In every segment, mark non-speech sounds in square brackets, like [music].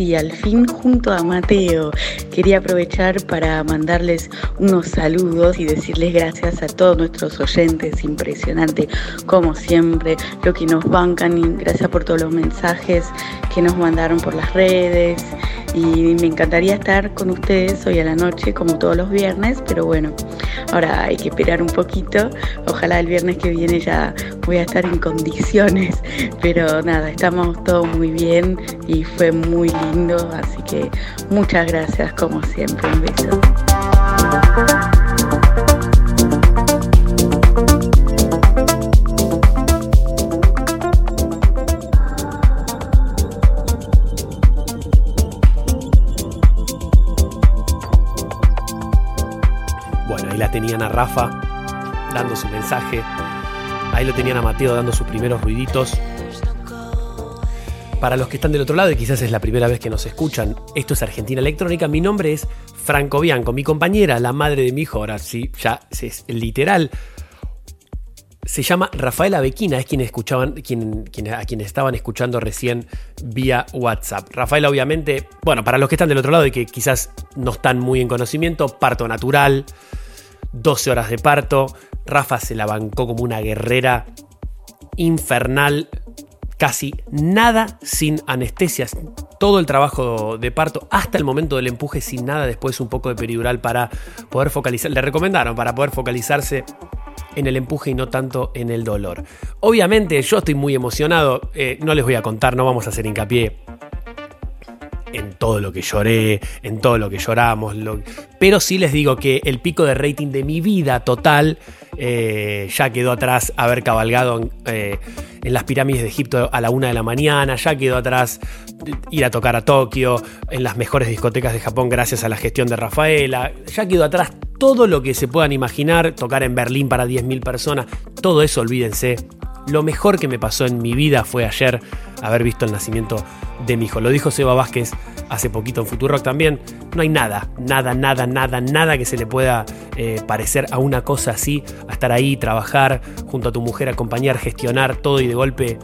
Sí, al fin junto a Mateo. Quería aprovechar para mandarles unos saludos y decirles gracias a todos nuestros oyentes, impresionante como siempre, lo que nos bancan y gracias por todos los mensajes que nos mandaron por las redes y me encantaría estar con ustedes hoy a la noche como todos los viernes, pero bueno, ahora hay que esperar un poquito, ojalá el viernes que viene ya voy a estar en condiciones, [laughs] pero nada, estamos todos muy bien y fue muy lindo, así que muchas gracias como siempre, un beso. Tenían a Rafa dando su mensaje. Ahí lo tenían a Mateo dando sus primeros ruiditos. Para los que están del otro lado y quizás es la primera vez que nos escuchan, esto es Argentina Electrónica. Mi nombre es Franco Bianco, mi compañera, la madre de mi hijo, ahora sí, ya es literal. Se llama Rafaela Bequina, es quien escuchaban, quien, quien- a quien estaban escuchando recién vía WhatsApp. Rafaela, obviamente, bueno, para los que están del otro lado y que quizás no están muy en conocimiento, parto natural, 12 horas de parto. Rafa se la bancó como una guerrera infernal, casi nada sin anestesias. Todo el trabajo de parto hasta el momento del empuje sin nada, después un poco de peridural para poder focalizar. Le recomendaron para poder focalizarse en el empuje y no tanto en el dolor. Obviamente yo estoy muy emocionado, eh, no les voy a contar, no vamos a hacer hincapié en todo lo que lloré, en todo lo que lloramos, lo- pero sí les digo que el pico de rating de mi vida total eh, ya quedó atrás haber cabalgado en, eh, en las pirámides de Egipto a la una de la mañana, ya quedó atrás ir a tocar a Tokio, en las mejores discotecas de Japón gracias a la gestión de Rafaela, ya quedó atrás todo lo que se puedan imaginar, tocar en Berlín para 10.000 personas, todo eso olvídense. Lo mejor que me pasó en mi vida fue ayer haber visto el nacimiento de mi hijo. Lo dijo Seba Vázquez hace poquito en Futurock también. No hay nada, nada, nada, nada, nada que se le pueda eh, parecer a una cosa así, a estar ahí, trabajar junto a tu mujer, acompañar, gestionar todo y de golpe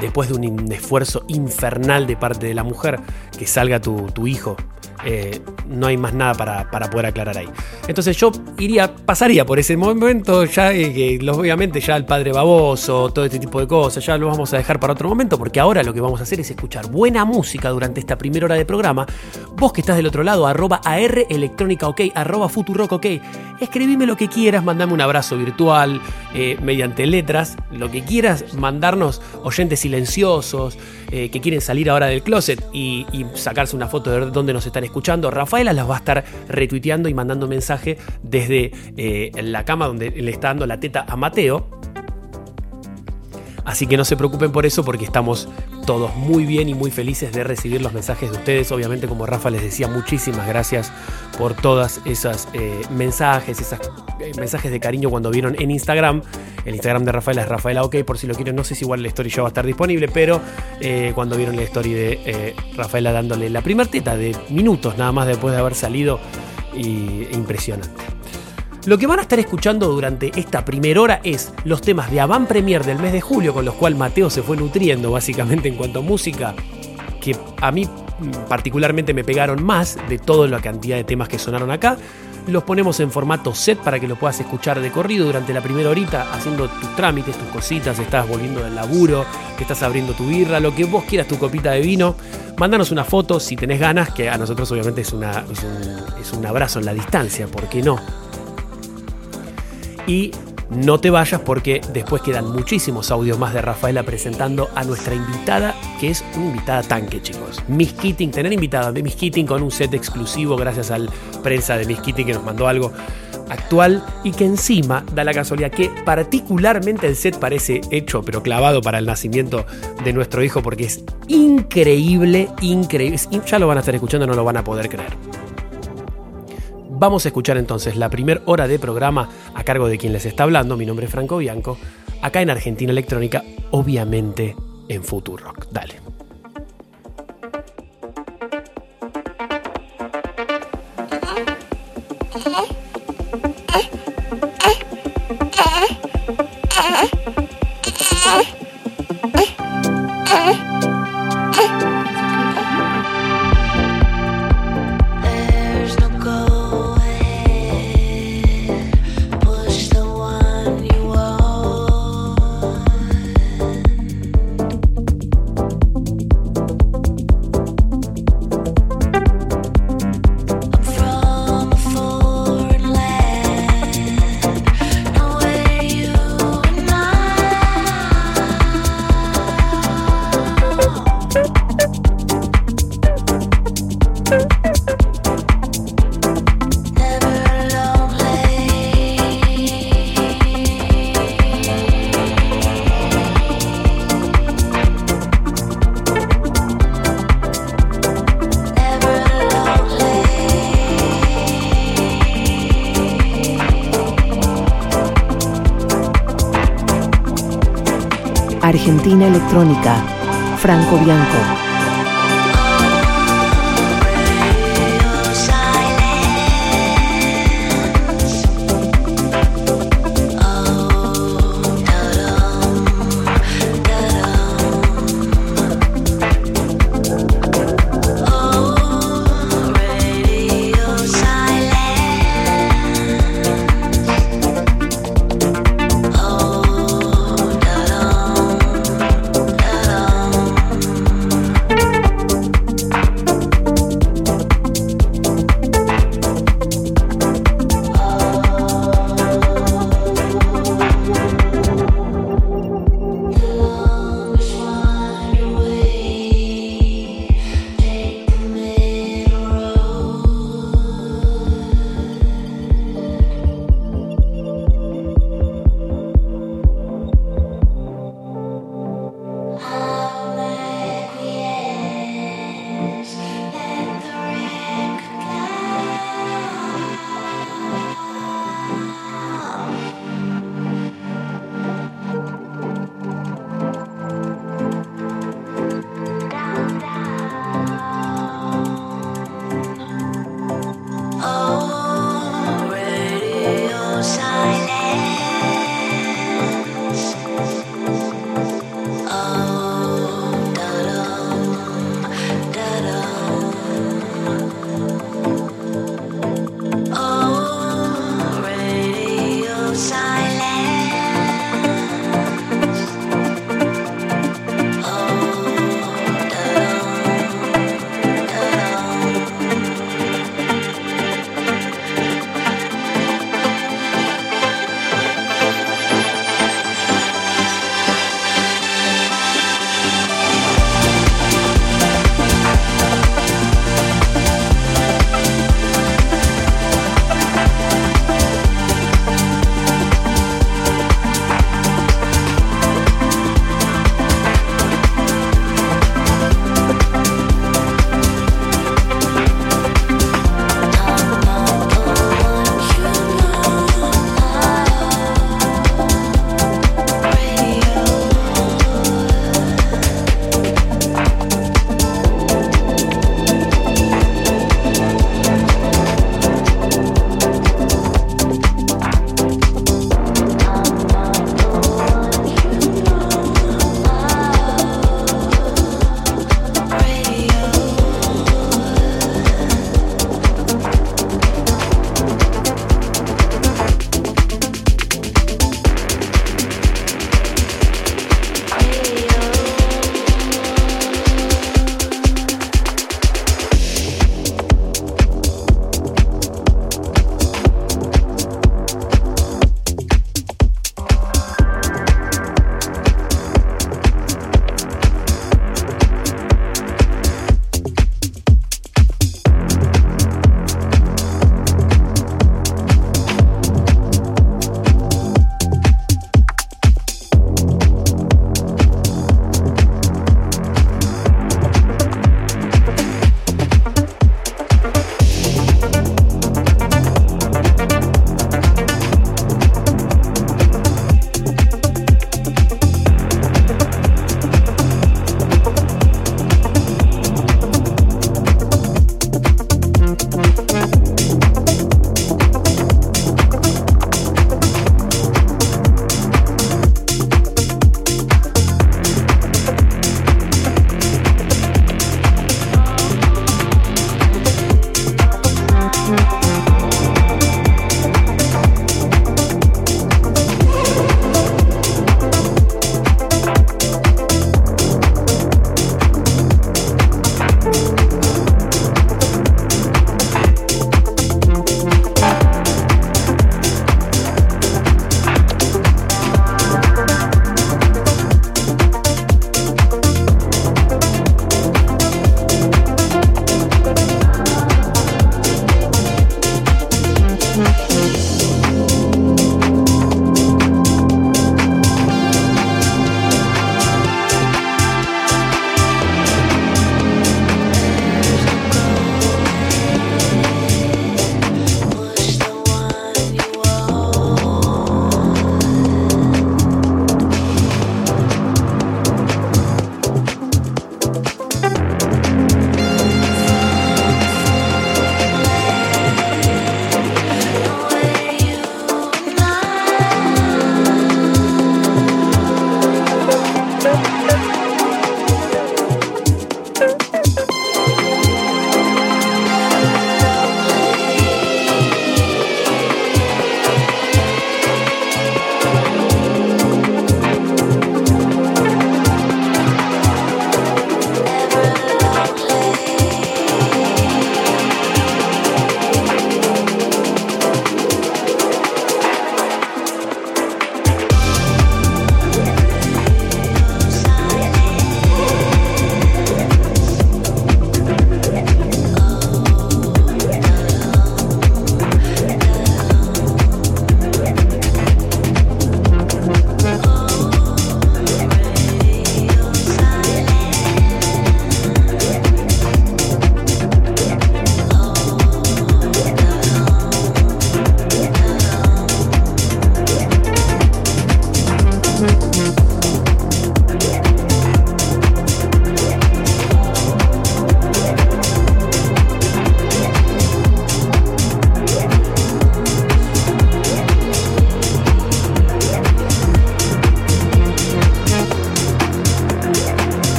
después de un esfuerzo infernal de parte de la mujer, que salga tu hijo. Eh, no hay más nada para, para poder aclarar ahí. Entonces yo iría, pasaría por ese momento, ya eh, que obviamente ya el padre baboso, todo este tipo de cosas, ya lo vamos a dejar para otro momento, porque ahora lo que vamos a hacer es escuchar buena música durante esta primera hora de programa. Vos que estás del otro lado, arroba AR Electrónica OK, arroba Futurock OK, escribime lo que quieras, mandame un abrazo virtual, eh, mediante letras, lo que quieras, mandarnos oyentes silenciosos, eh, que quieren salir ahora del closet y, sacarse una foto de dónde nos están escuchando. Rafaela las va a estar retuiteando y mandando mensaje desde eh, la cama donde le está dando la teta a Mateo. Así que no se preocupen por eso porque estamos todos muy bien y muy felices de recibir los mensajes de ustedes. Obviamente, como Rafa les decía, muchísimas gracias por todas esas eh, mensajes, esos mensajes de cariño cuando vieron en Instagram. El Instagram de Rafaela es Rafaela OK, por si lo quieren. No sé si igual la story ya va a estar disponible, pero eh, cuando vieron la story de eh, Rafaela dándole la primer teta de minutos nada más después de haber salido, y impresionante. Lo que van a estar escuchando durante esta primera hora es los temas de Avant Premier del mes de julio, con los cuales Mateo se fue nutriendo básicamente en cuanto a música, que a mí mm, particularmente me pegaron más de toda la cantidad de temas que sonaron acá. los ponemos en formato set para que lo puedas escuchar de corrido durante la primera horita, haciendo tus trámites, tus cositas, estás volviendo del laburo, que estás abriendo tu birra, lo que vos quieras, tu copita de vino. Mándanos una foto si tenés ganas, que a nosotros obviamente es, una, es, un, es un abrazo en la distancia, ¿por qué no? Y no te vayas porque después quedan muchísimos audios más de Rafaela presentando a nuestra invitada, que es una invitada tanque, chicos. Miss Keating, tener invitada de Miss Keating con un set exclusivo gracias al prensa de Miss Keating que nos mandó algo actual y que encima da la casualidad que particularmente el set parece hecho pero clavado para el nacimiento de nuestro hijo porque es increíble, increíble. Ya lo van a estar escuchando, no lo van a poder creer. Vamos a escuchar entonces la primera hora de programa a cargo de quien les está hablando, mi nombre es Franco Bianco, acá en Argentina Electrónica, obviamente en Futurock. Dale. Electrónica, Franco Bianco.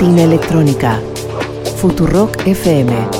Argentina Electrónica. Futurock FM.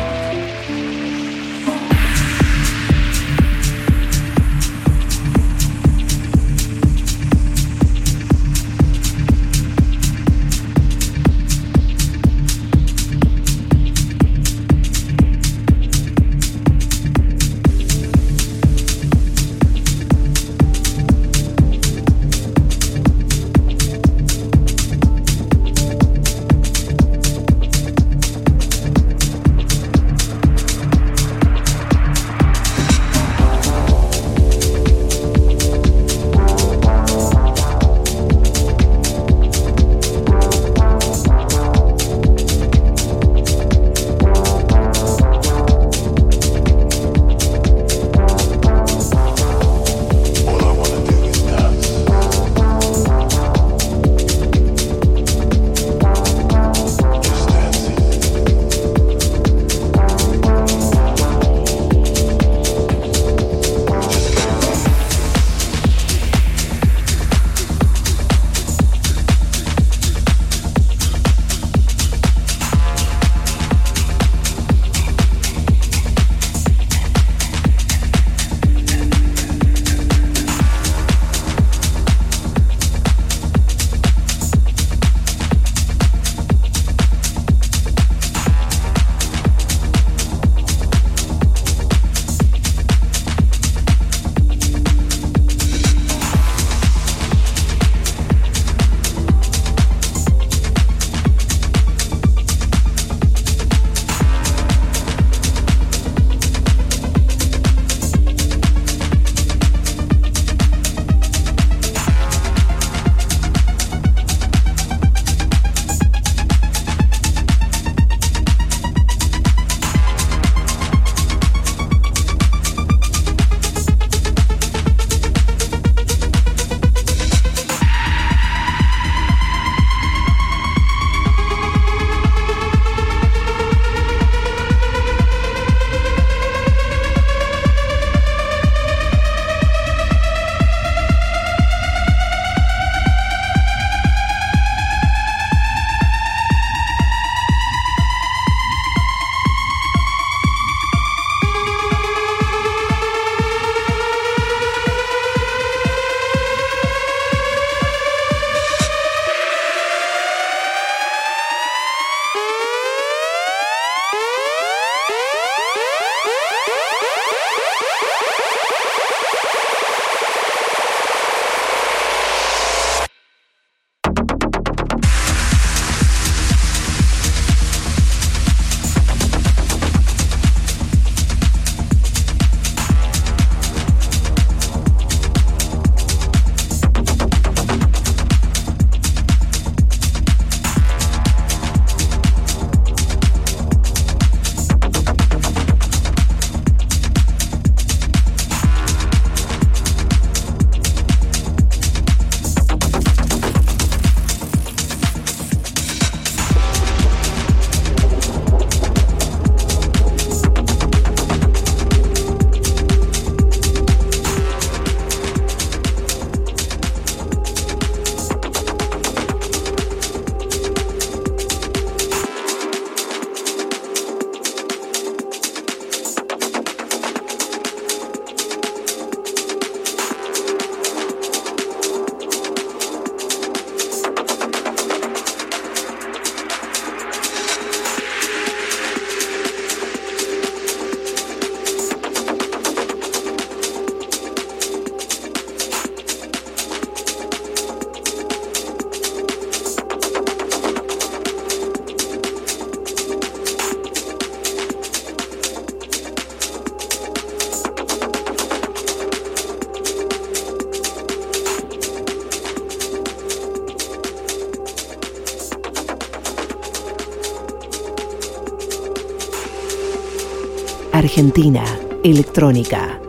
Argentina Electrónica.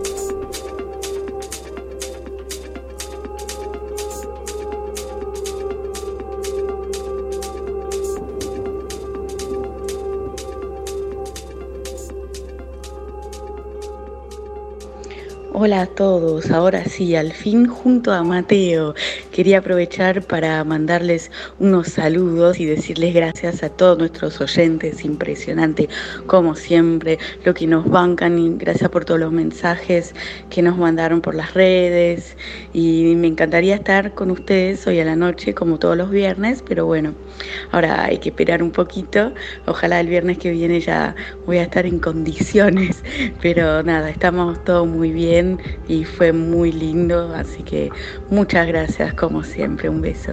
Hola a todos, ahora sí, al fin junto a Mateo. Quería aprovechar para mandarles unos saludos y decirles gracias a todos nuestros oyentes, impresionante como siempre, lo que nos bancan y gracias por todos los mensajes que nos mandaron por las redes y me encantaría estar con ustedes hoy a la noche como todos los viernes, pero bueno, ahora hay que esperar un poquito, ojalá el viernes que viene ya voy a estar en condiciones, [laughs] pero nada, estamos todos muy bien y fue muy lindo, así que muchas gracias como siempre, un beso.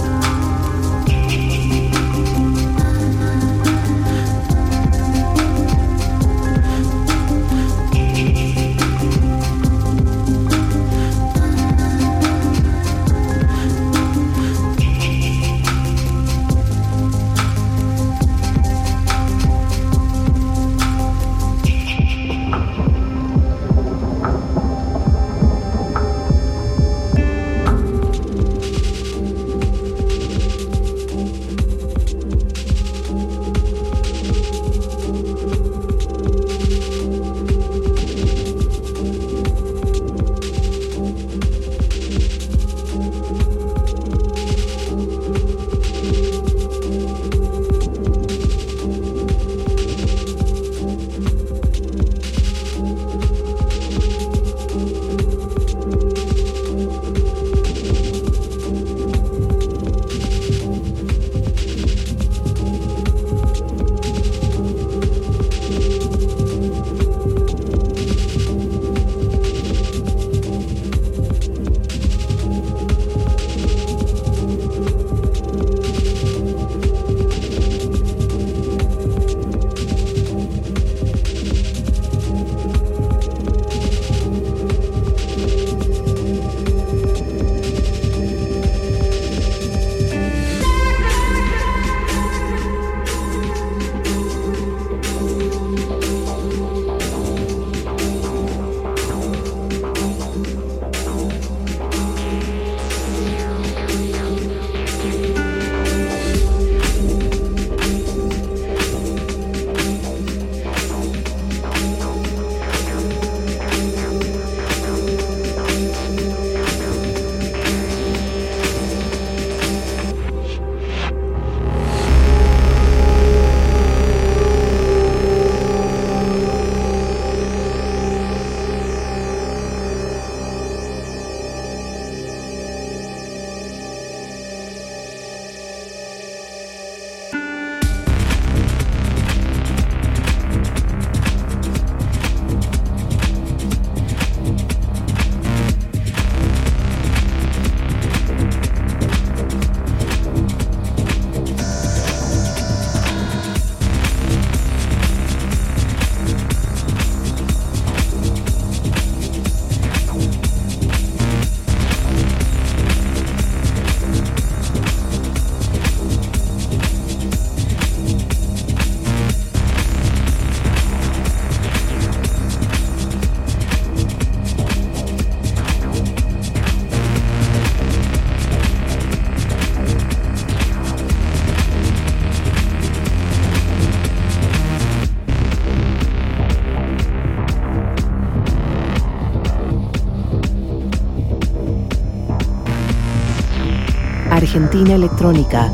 Argentina Electrónica,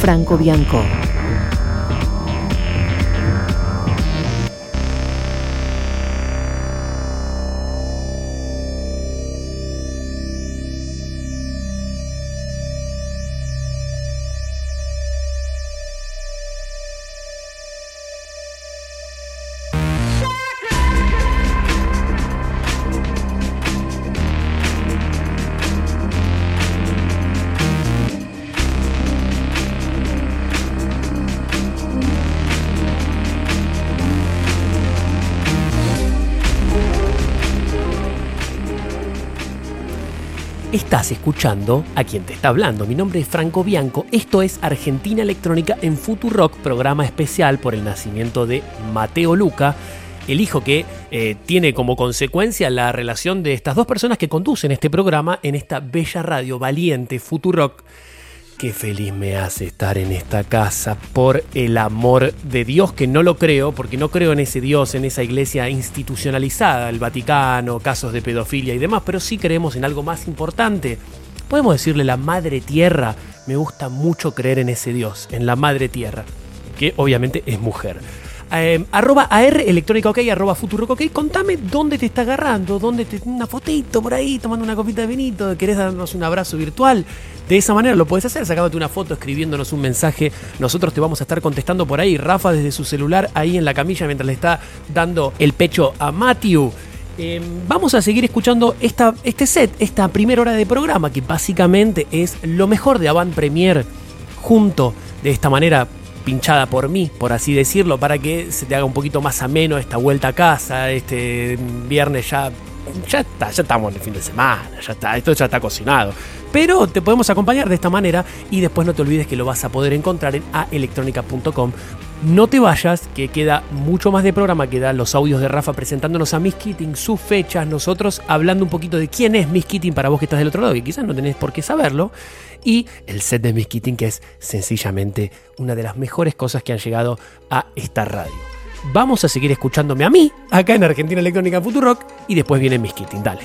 Franco Bianco. Estás escuchando a quien te está hablando. Mi nombre es Franco Bianco. Esto es Argentina Electrónica en Futurock, programa especial por el nacimiento de Mateo Luca, el hijo que eh, tiene como consecuencia la relación de estas dos personas que conducen este programa en esta bella radio valiente Futurock. Qué feliz me hace estar en esta casa por el amor de Dios, que no lo creo, porque no creo en ese Dios, en esa iglesia institucionalizada, el Vaticano, casos de pedofilia y demás, pero sí creemos en algo más importante. Podemos decirle la Madre Tierra. Me gusta mucho creer en ese Dios, en la Madre Tierra, que obviamente es mujer. Eh, arroba AR electrónica ok, arroba futuro ok. Contame dónde te está agarrando, dónde te. Una fotito por ahí, tomando una copita de vinito, querés darnos un abrazo virtual. De esa manera lo puedes hacer, sacándote una foto, escribiéndonos un mensaje. Nosotros te vamos a estar contestando por ahí. Rafa desde su celular ahí en la camilla mientras le está dando el pecho a Matthew. Eh, vamos a seguir escuchando esta, este set, esta primera hora de programa, que básicamente es lo mejor de Avant Premier, junto de esta manera pinchada por mí, por así decirlo, para que se te haga un poquito más ameno esta vuelta a casa, este viernes ya, ya está, ya estamos en el fin de semana, ya está, esto ya está cocinado. Pero te podemos acompañar de esta manera y después no te olvides que lo vas a poder encontrar en aelectronica.com. No te vayas, que queda mucho más de programa, quedan los audios de Rafa presentándonos a Miss Keating, sus fechas, nosotros hablando un poquito de quién es Miss Keating para vos que estás del otro lado, que quizás no tenés por qué saberlo, y el set de Miss que es sencillamente una de las mejores cosas que han llegado a esta radio. Vamos a seguir escuchándome a mí, acá en Argentina Electrónica Futurock, y después viene Miss dale.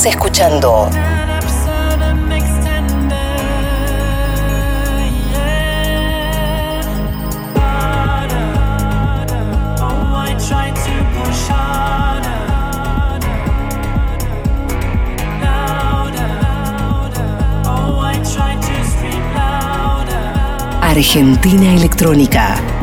Louder. Argentina Electrónica.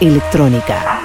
Electrónica.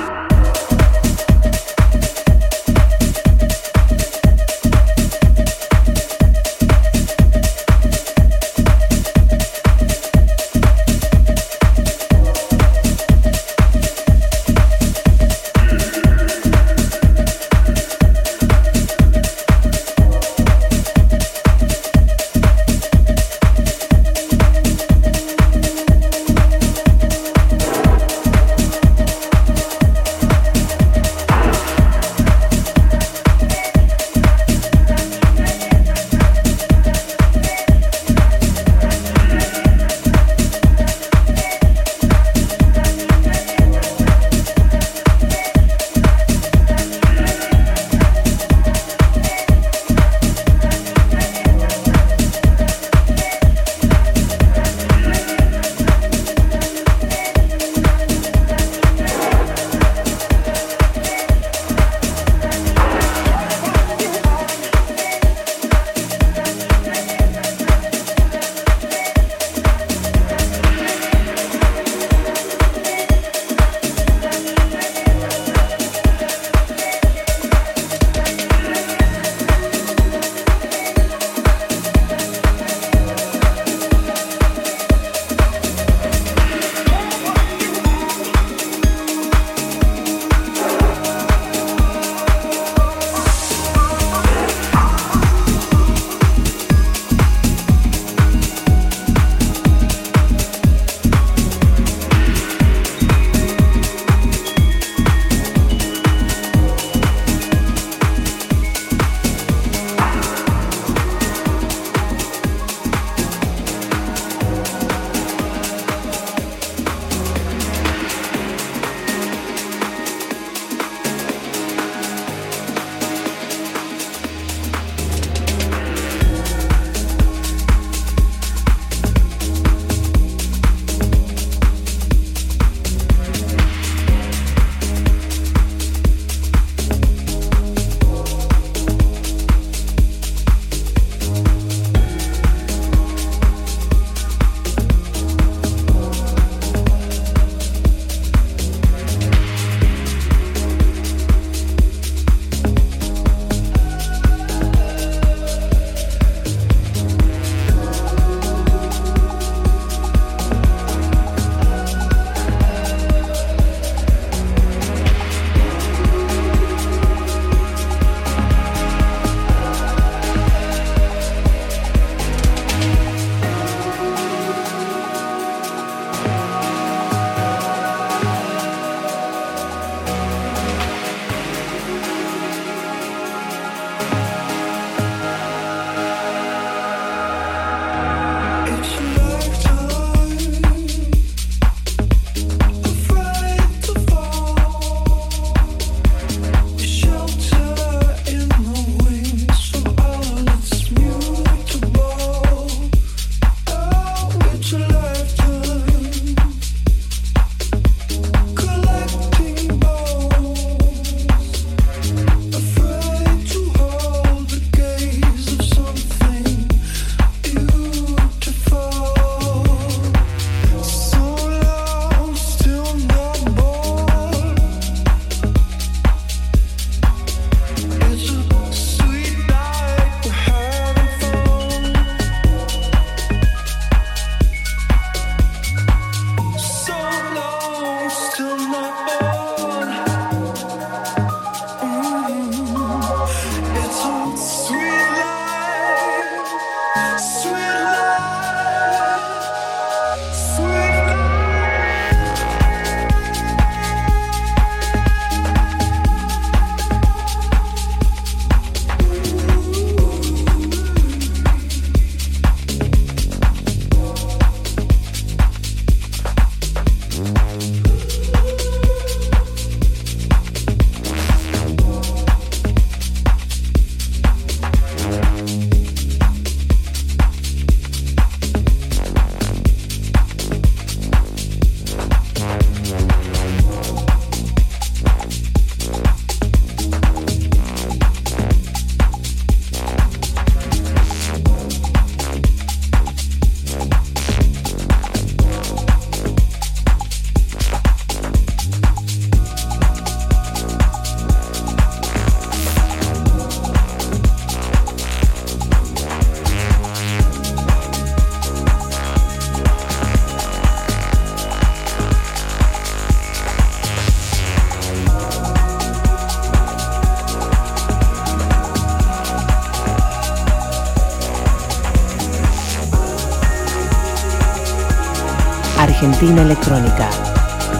Argentina Electrónica.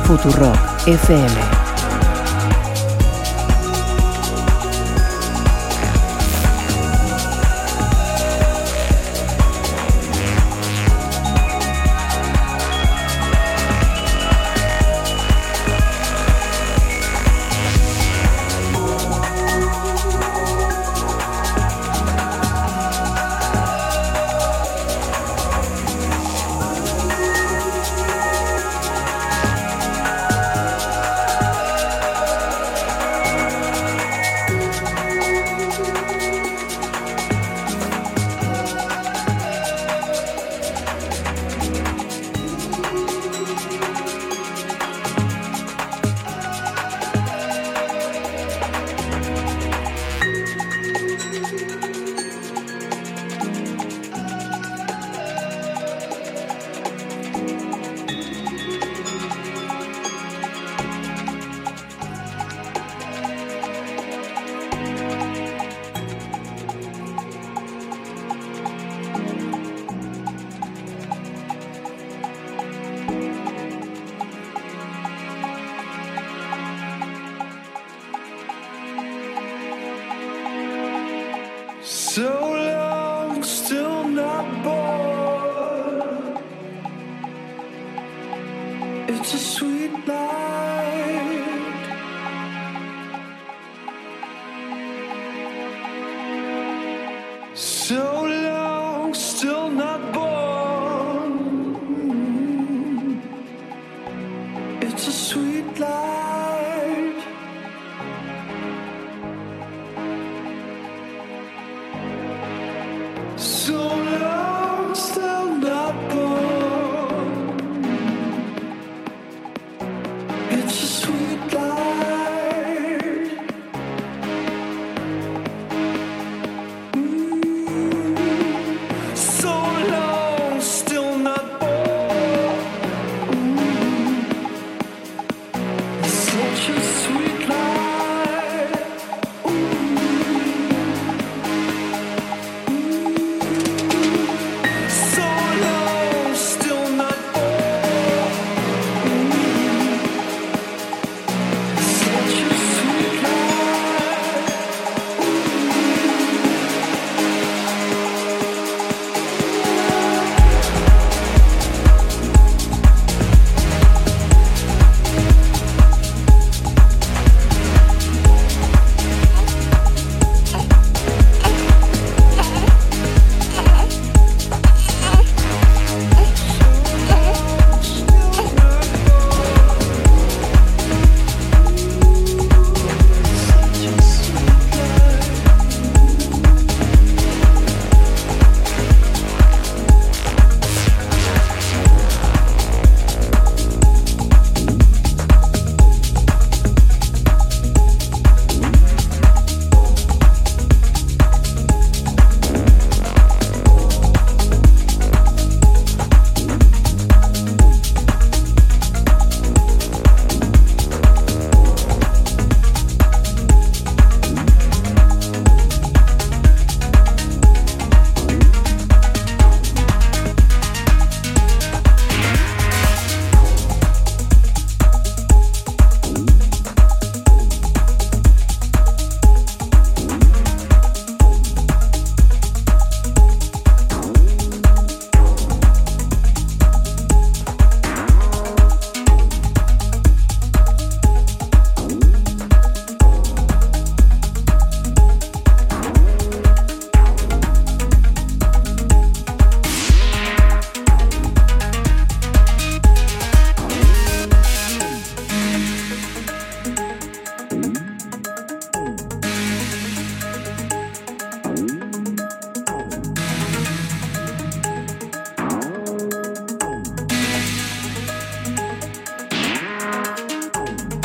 Futurock FM.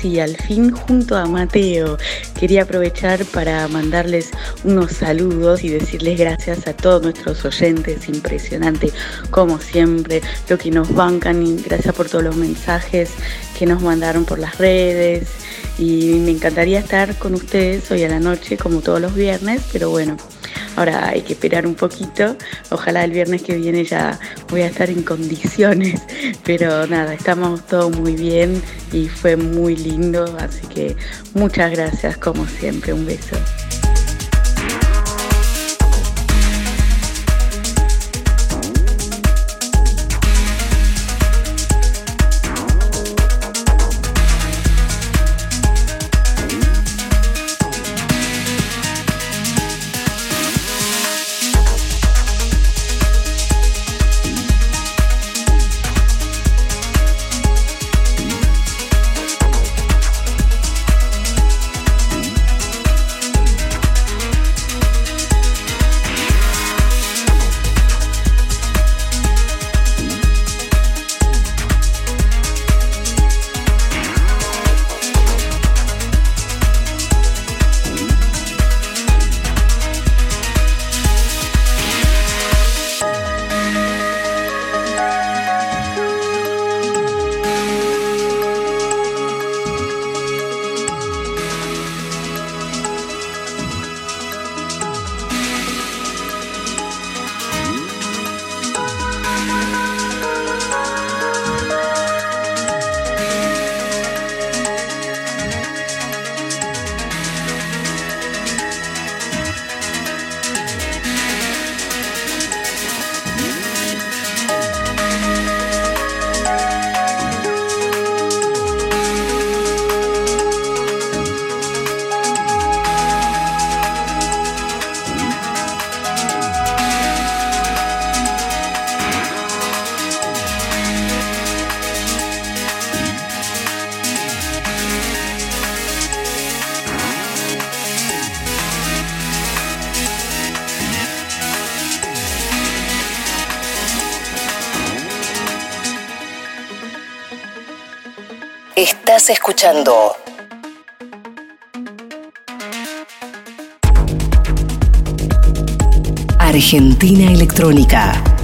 Sí, al fin junto a Mateo. Quería aprovechar para mandarles unos saludos y decirles gracias a todos nuestros oyentes, impresionante como siempre, lo que nos bancan y gracias por todos los mensajes que nos mandaron por las redes. Y me encantaría estar con ustedes hoy a la noche como todos los viernes, pero bueno, ahora hay que esperar un poquito, ojalá el viernes que viene ya voy a estar en condiciones, [laughs] pero nada, estamos todos muy bien y fue muy lindo, así que muchas gracias como siempre, un beso. Argentina Electrónica.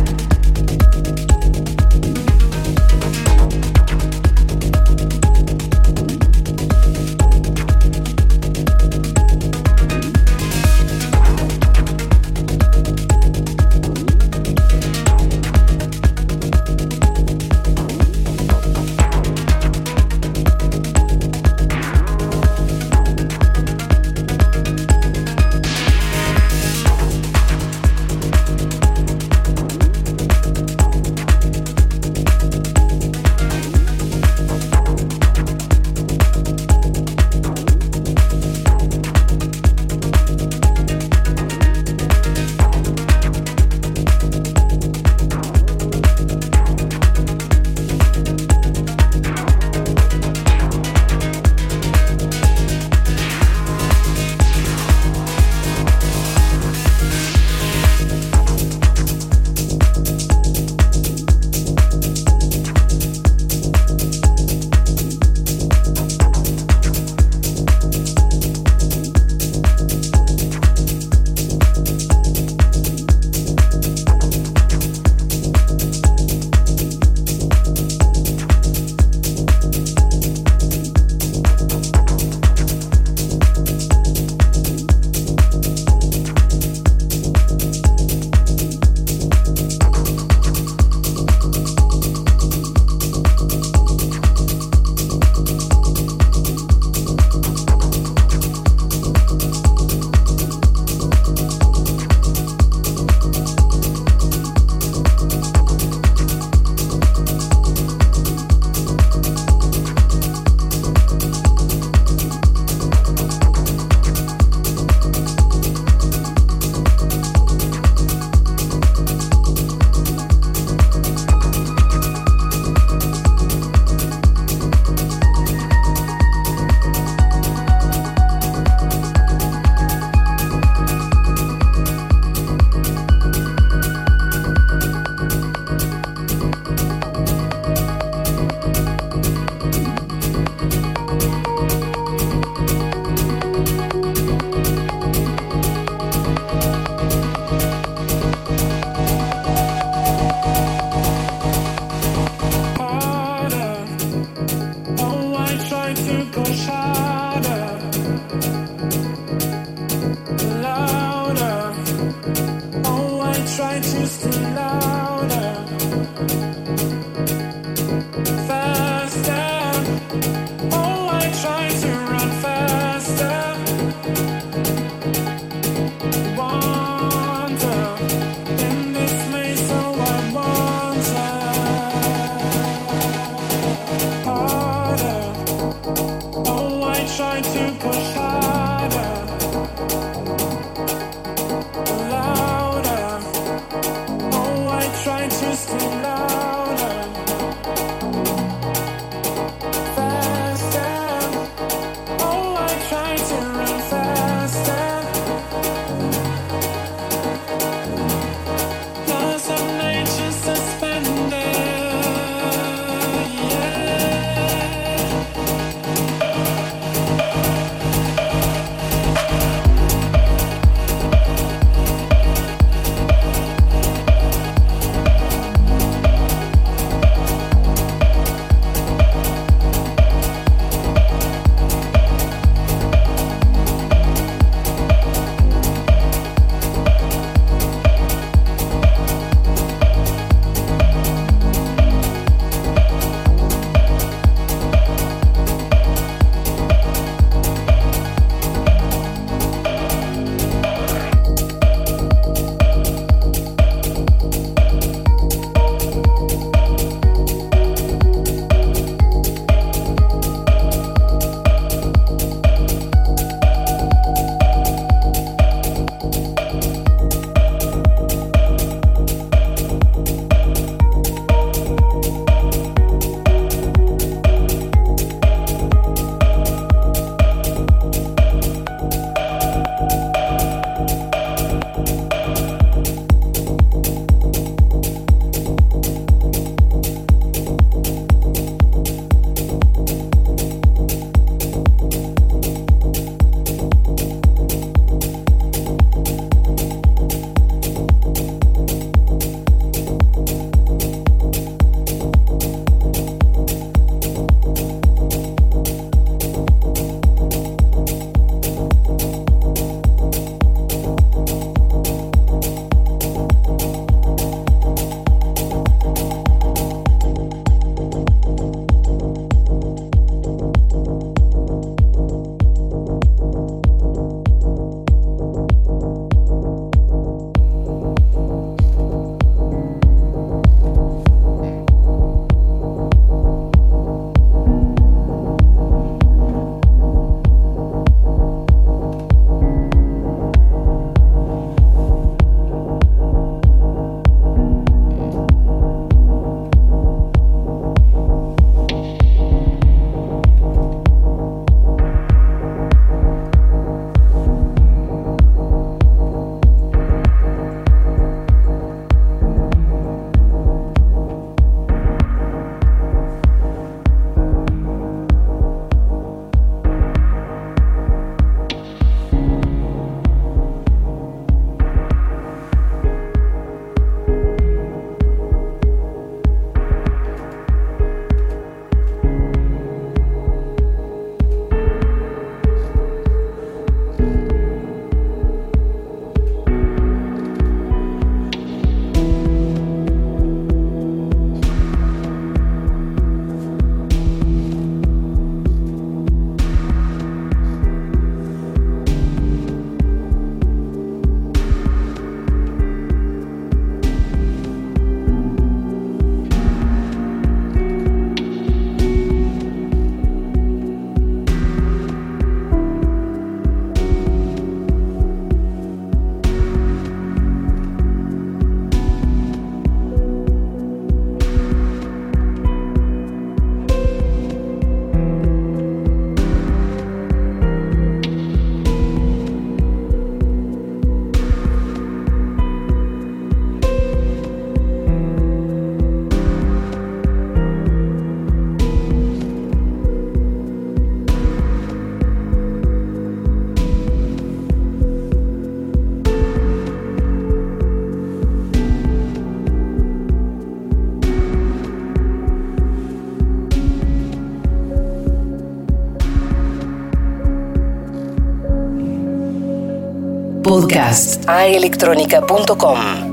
Podcast. Aelectronica.com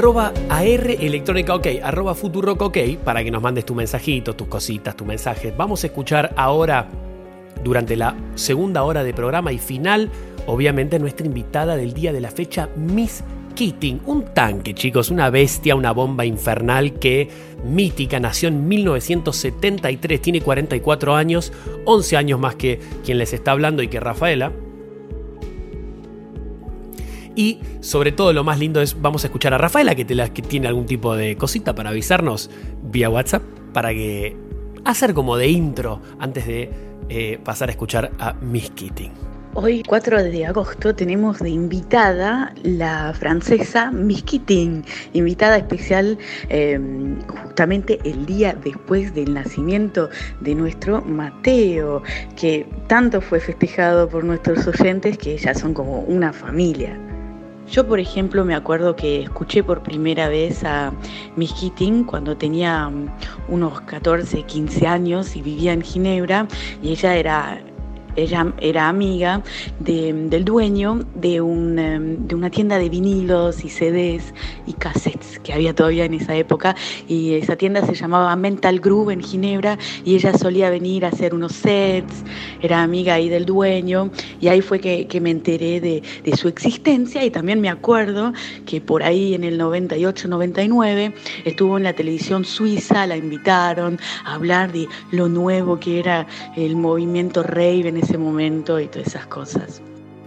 arroba AR Electrónica OK, arroba Futurock OK, para que nos mandes tu mensajito, tus cositas, tu mensaje. Vamos a escuchar ahora, durante la segunda hora de programa y final, obviamente nuestra invitada del día de la fecha, Miss Keating, un tanque, chicos, una bestia, una bomba infernal que mítica, nació en 1973, tiene 44 años, 11 años más que quien les está hablando y que Rafaela. Y sobre todo lo más lindo es, vamos a escuchar a Rafaela que, que tiene algún tipo de cosita para avisarnos vía WhatsApp para que hacer como de intro antes de eh, pasar a escuchar a Miss Keating. Hoy, 4 de agosto, tenemos de invitada la francesa Miss Keating, invitada especial eh, justamente el día después del nacimiento de nuestro Mateo, que tanto fue festejado por nuestros oyentes que ya son como una familia. Yo, por ejemplo, me acuerdo que escuché por primera vez a Miss Keating cuando tenía mm, unos 14, 15 años y vivía en Ginebra y ella era ella era amiga de- del dueño de, un, em, de una tienda de vinilos y CDs y cassettes que había todavía en esa época. Y esa tienda se llamaba Mental Groove en Ginebra y ella solía venir a hacer unos sets, era amiga ahí del dueño. Y ahí fue que, que me enteré de, de su existencia. Y también me acuerdo que por ahí en el 98-99 estuvo en la televisión suiza, la invitaron a hablar de lo nuevo que era el movimiento rave en momento y todas esas cosas.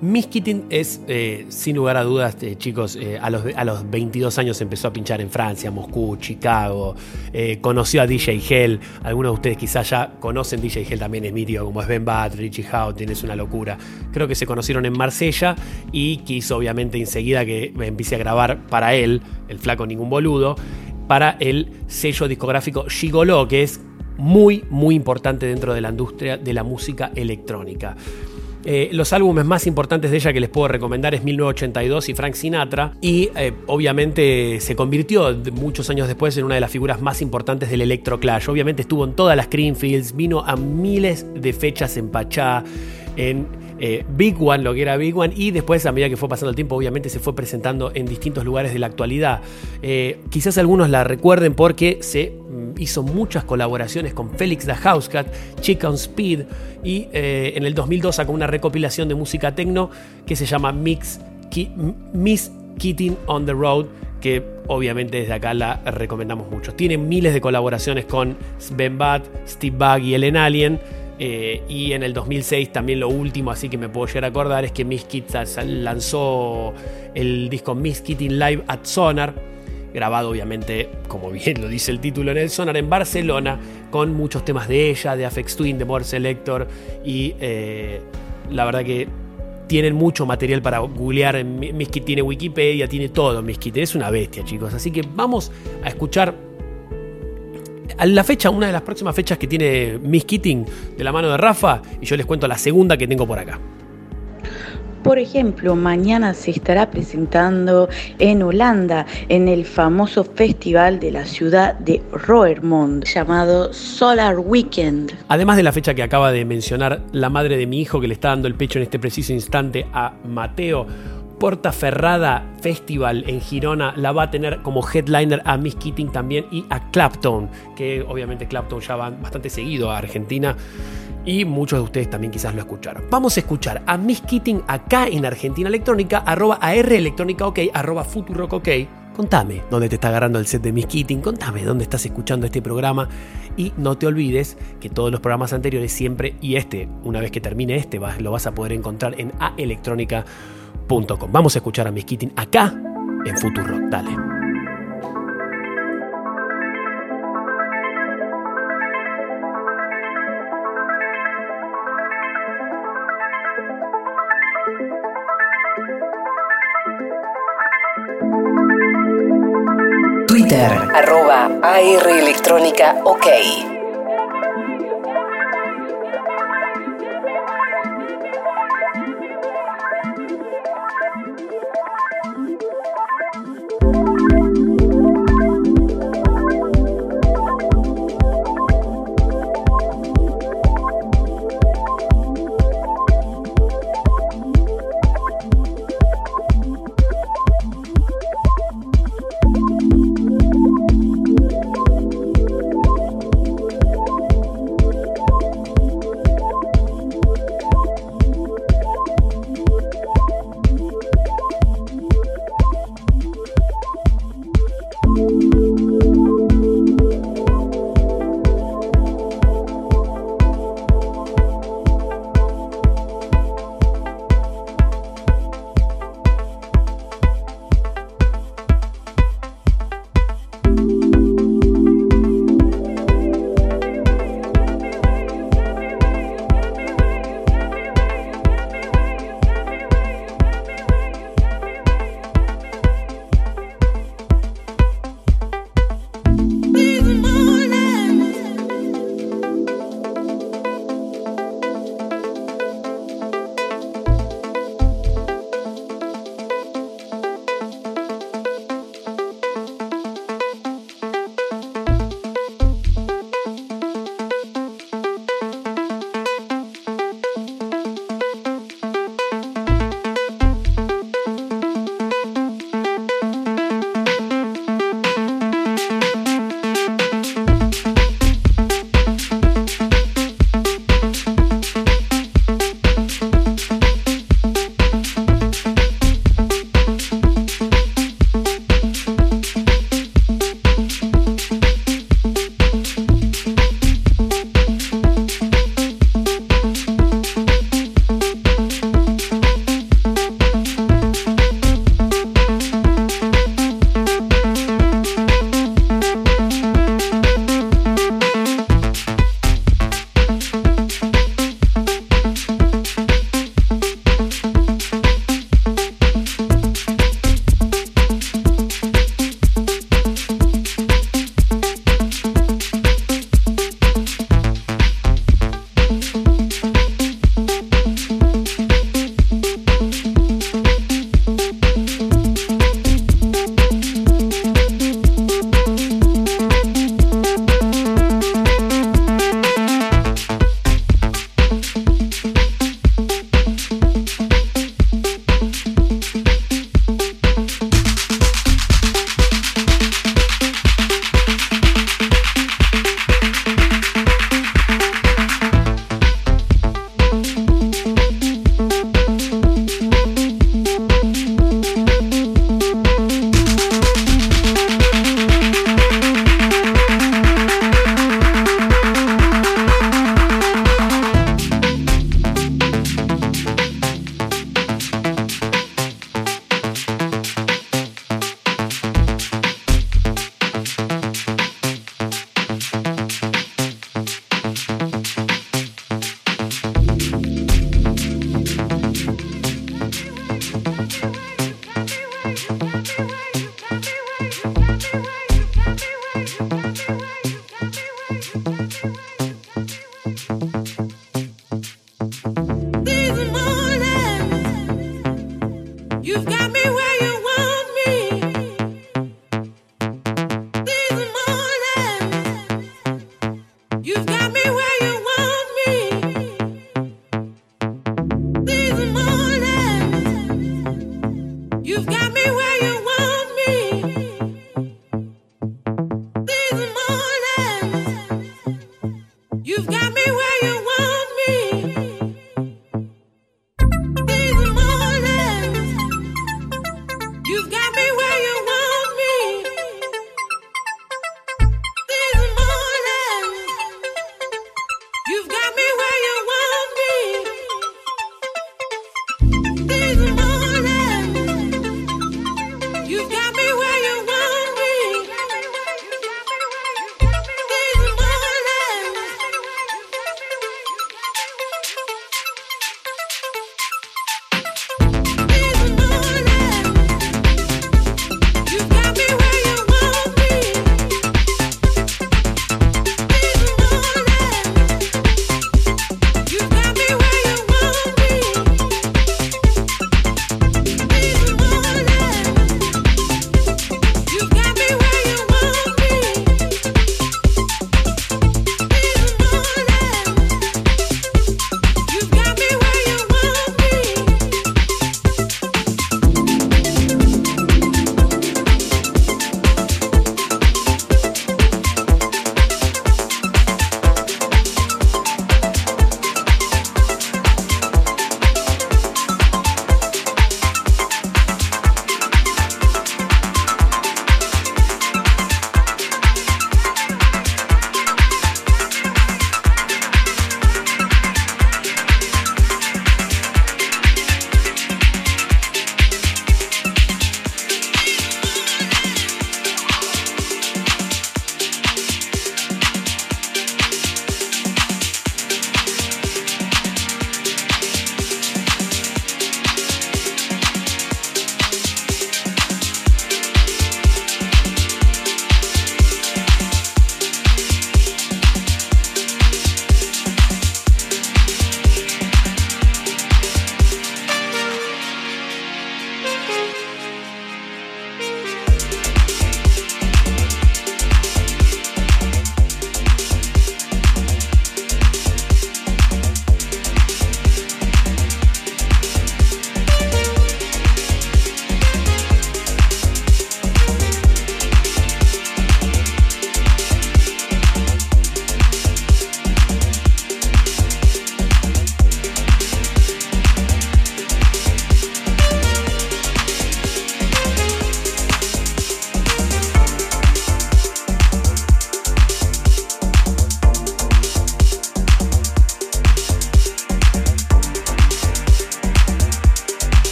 Miss es, eh, sin lugar a dudas, eh, chicos, eh, a, los, a los 22 años empezó a pinchar en Francia, Moscú, Chicago, conoció a DJ Hell, algunos de ustedes quizás ya conocen DJ Hell también es mítico, como es Ben Bat, Richie Houghton, es una locura. Creo que se conocieron en Marsella y quiso obviamente enseguida que empiece a grabar para él, el flaco ningún boludo, para el sello discográfico Gigolo, que es muy, muy importante dentro de la industria de la música electrónica. Eh, los álbumes más importantes de ella que les puedo recomendar es 1982 y Frank Sinatra. Y eh, obviamente se convirtió muchos años después en una de las figuras más importantes del Electro Clash. Obviamente estuvo en todas las Greenfields, vino a miles de fechas en Pachá, en eh, Big One, lo que era Big One, y después a medida que fue pasando el tiempo, obviamente se fue presentando en distintos lugares de la actualidad. Eh, quizás algunos la recuerden porque se mm, hizo muchas colaboraciones con Félix da Housecat, Chick on Speed, y eh, en el 2002 sacó una recopilación de música techno que se llama Mix Miss Keating on the Road, que obviamente desde acá la recomendamos mucho. Tiene miles de colaboraciones con Ben Bat, Steve Bug y Ellen Alien. Eh, y en el 2006 también lo último, así que me puedo llegar a acordar, es que Keating lanzó el disco Miss Keating Live at Sonar, grabado obviamente, como bien lo dice el título en el Sonar, en Barcelona, con muchos temas de ella, de Afex Twin, de More Selector, y eh, la verdad que tienen mucho material para googlear. en Mi- Miss Kit tiene Wikipedia, tiene todo Miss Kit. Es una bestia, chicos. Así que vamos a escuchar a la fecha, una de las próximas fechas que tiene Miss Keating de la mano de Rafa, y yo les cuento la segunda que tengo por acá. Por ejemplo, mañana se estará presentando en Holanda en el famoso festival de la ciudad de Roermond llamado Solar Weekend. Además de la fecha que acaba de mencionar la madre de mi hijo que le está dando el pecho en este preciso instante a Mateo, Portaferrada Festival en Girona la va a tener como headliner a Miss Keating también y a Clapton, que obviamente Clapton ya va bastante seguido a Argentina y muchos de ustedes también quizás lo escucharon. Vamos a escuchar a Miss Keating acá en Argentina Electrónica, arroba AR Electrónica OK, arroba Futurock OK. Contame dónde te está agarrando el set de Miss Keating, contame dónde estás escuchando este programa y no te olvides que todos los programas anteriores siempre y este, una vez que termine este, lo vas a poder encontrar en Vamos a escuchar a Miss acá en Futurock. Dale. Twitter, arroba AR Electrónica OK.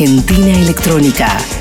Argentina Electrónica.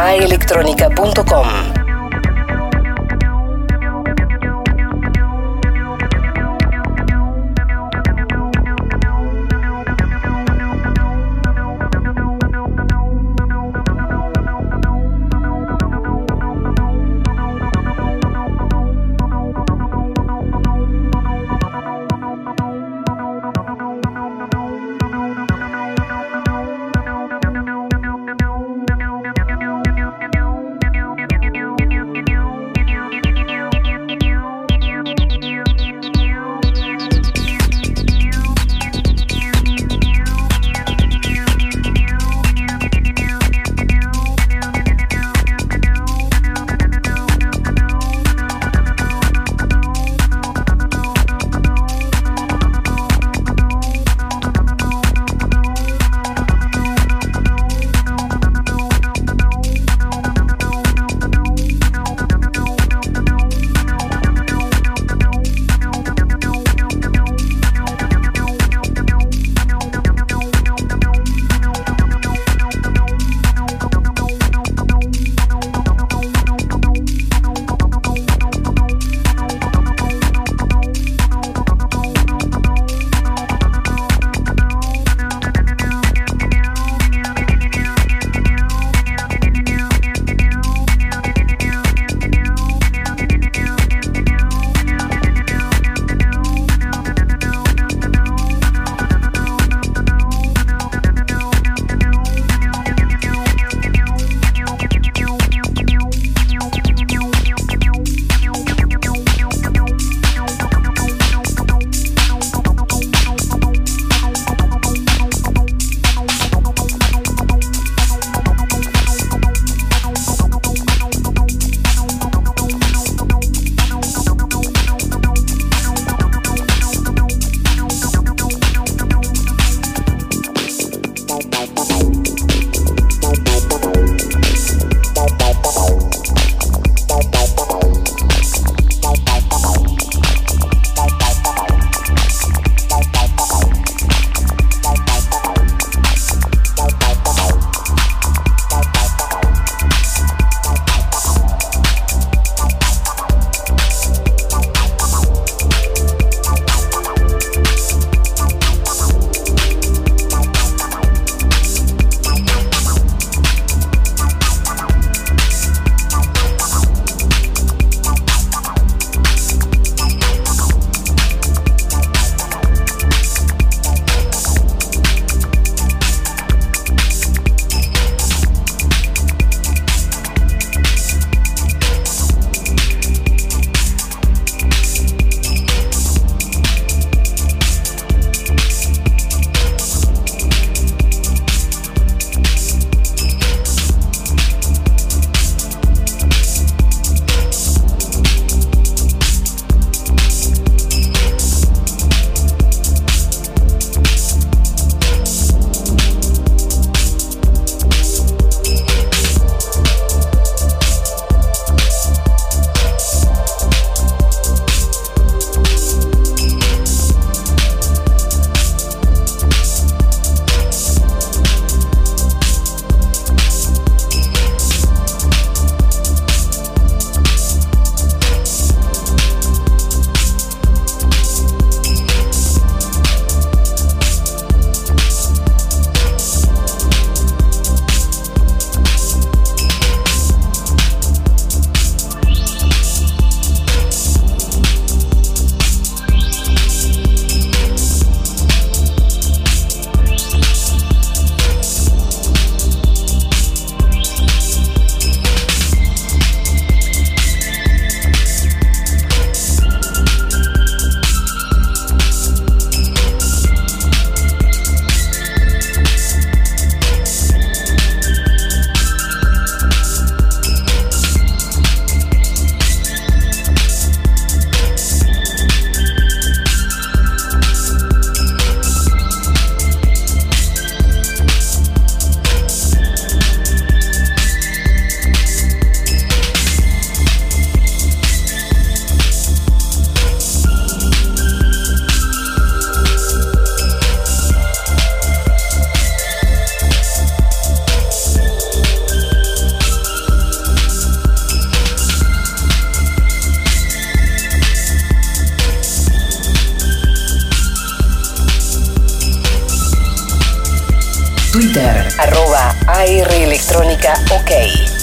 aelectronica.com. Twitter, arroba AR Electrónica OK.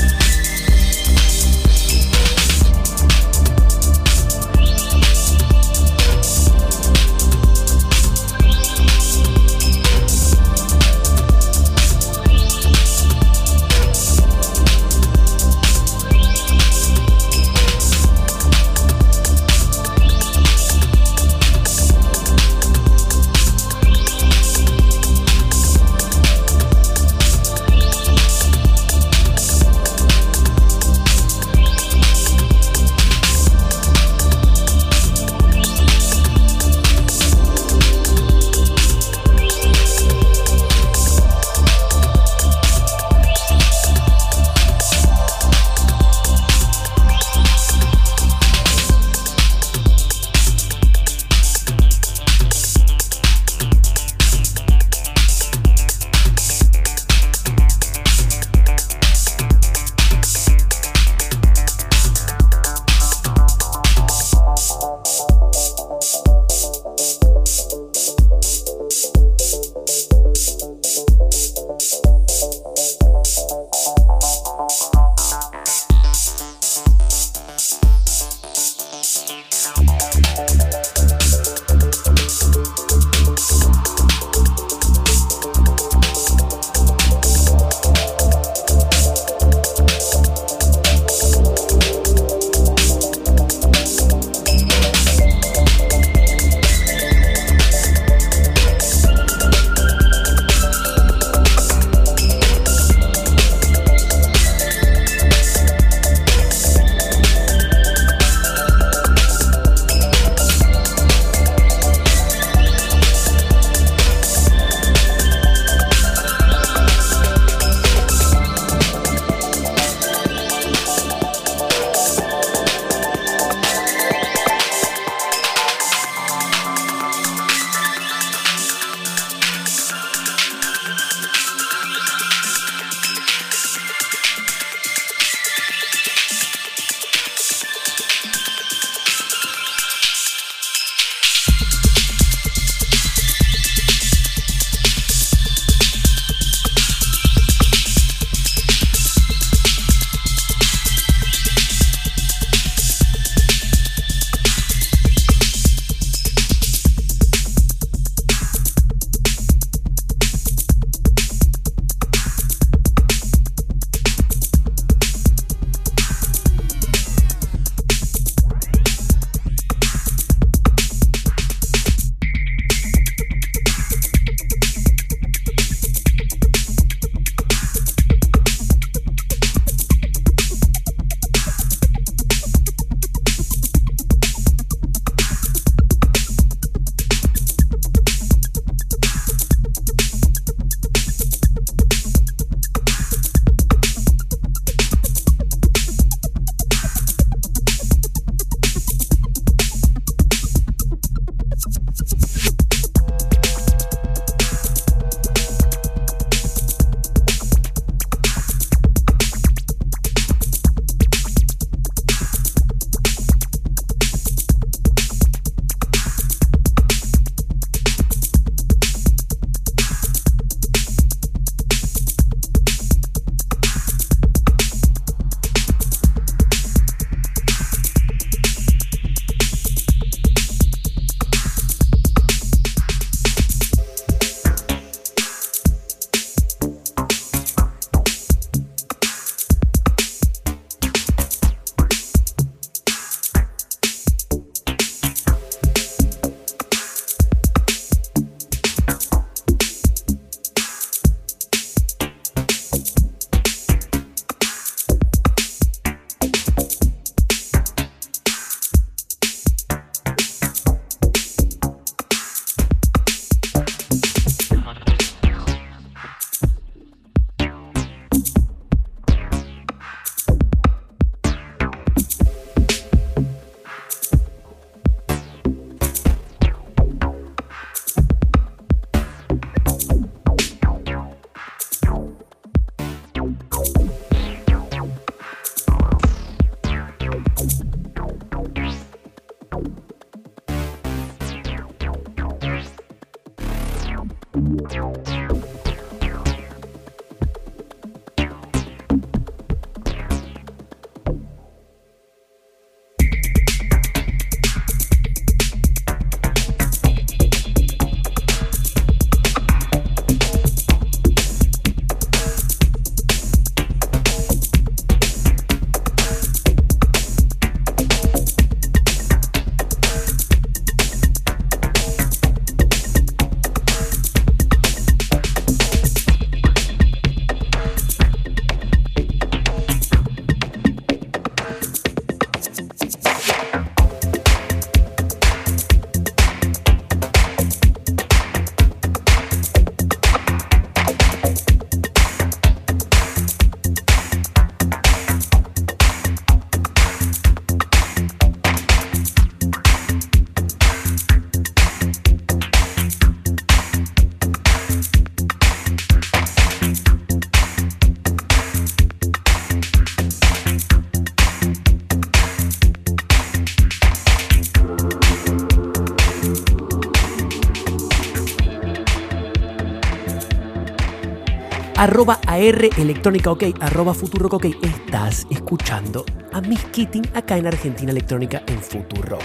Arroba AR Electrónica OK, arroba Futurock OK. Estás escuchando a Miss Keating acá en Argentina Electrónica en Futurock.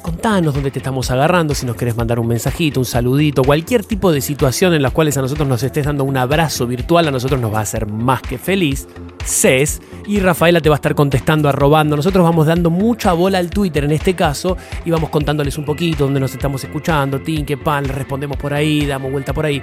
Contanos dónde te estamos agarrando, si nos querés mandar un mensajito, un saludito, cualquier tipo de situación en las cuales a nosotros nos estés dando un abrazo virtual, a nosotros nos va a hacer más que feliz. Cés y Rafaela te va a estar contestando, arrobando. Nosotros vamos dando mucha bola al Twitter en este caso y vamos contándoles un poquito dónde nos estamos escuchando, tin, pan, respondemos por ahí, damos vuelta por ahí.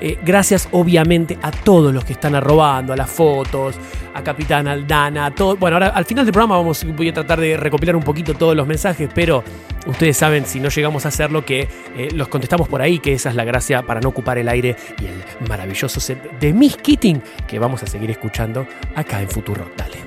Eh, gracias obviamente a todos los que están arrobando, a las fotos, a Capitán Aldana, a todo. Bueno, ahora al final del programa vamos, voy a tratar de recopilar un poquito todos los mensajes, pero ustedes saben, si no llegamos a hacerlo, que eh, los contestamos por ahí, que esa es la gracia para no ocupar el aire y el maravilloso set de Miss Keating que vamos a seguir escuchando acá en Futuro. Dale.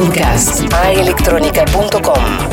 Podcast aelectronica.com.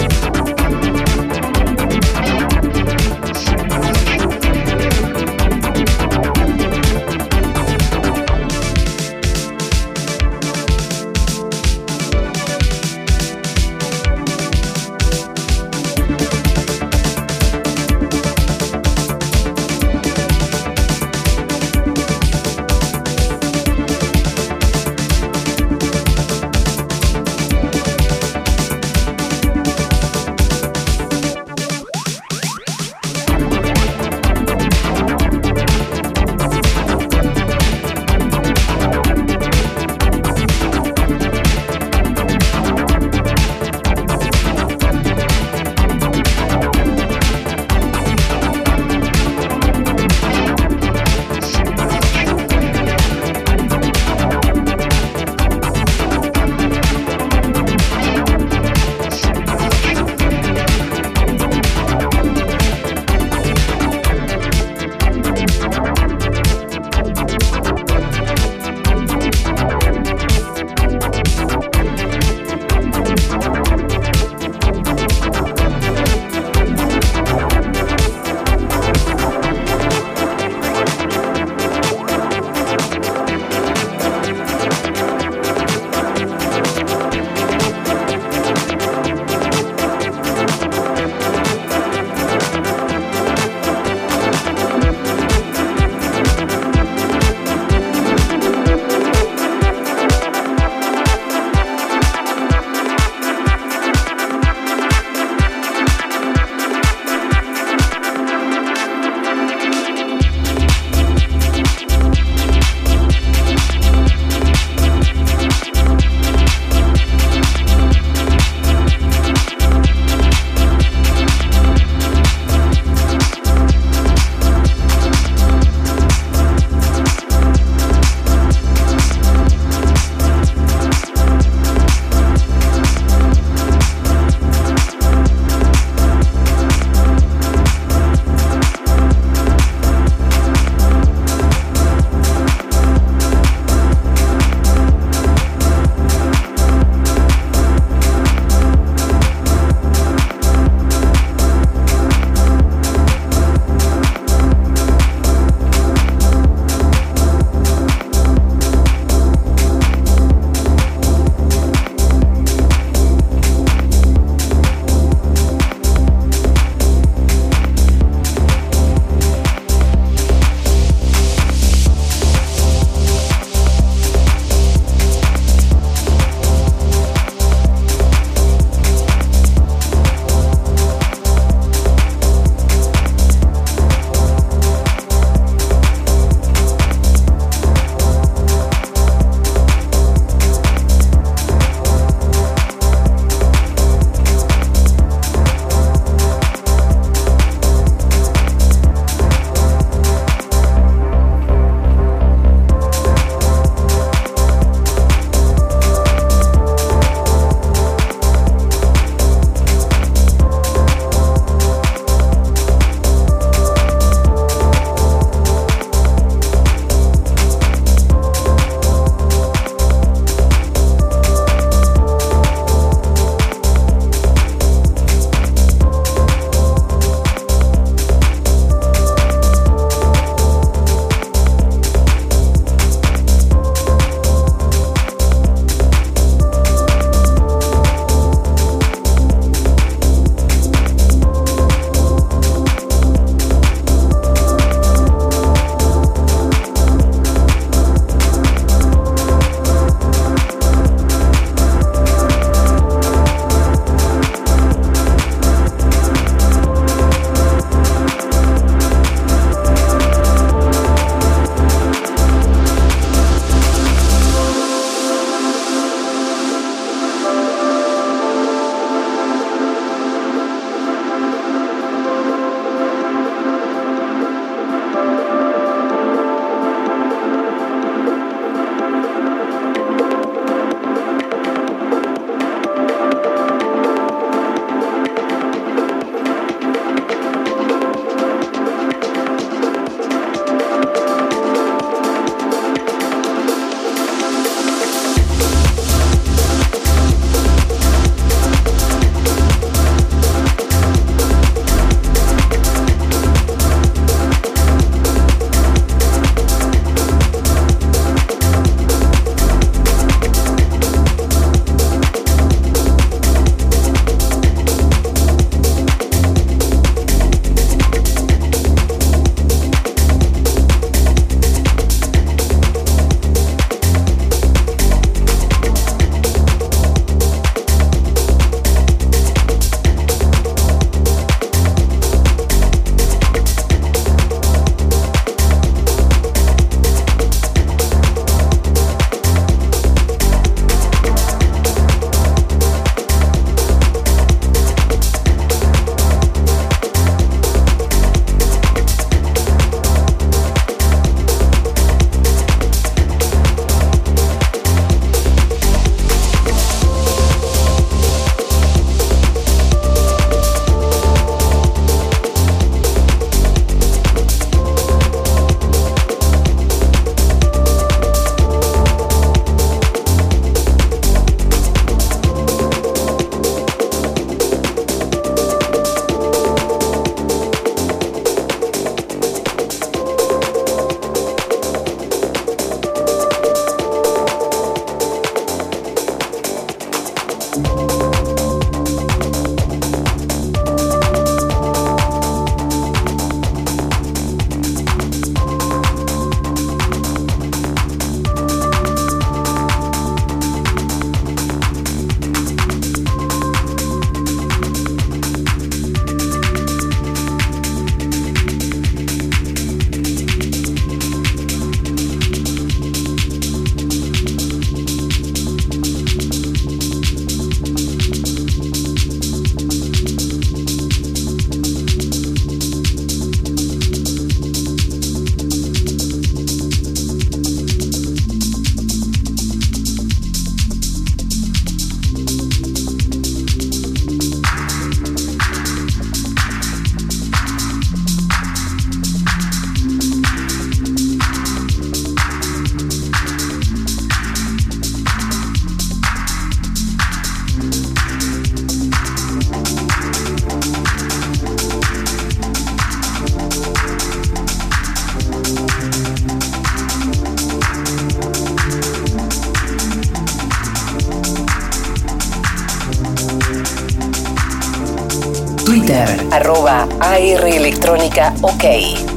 Twitter, arroba AR Electrónica OK.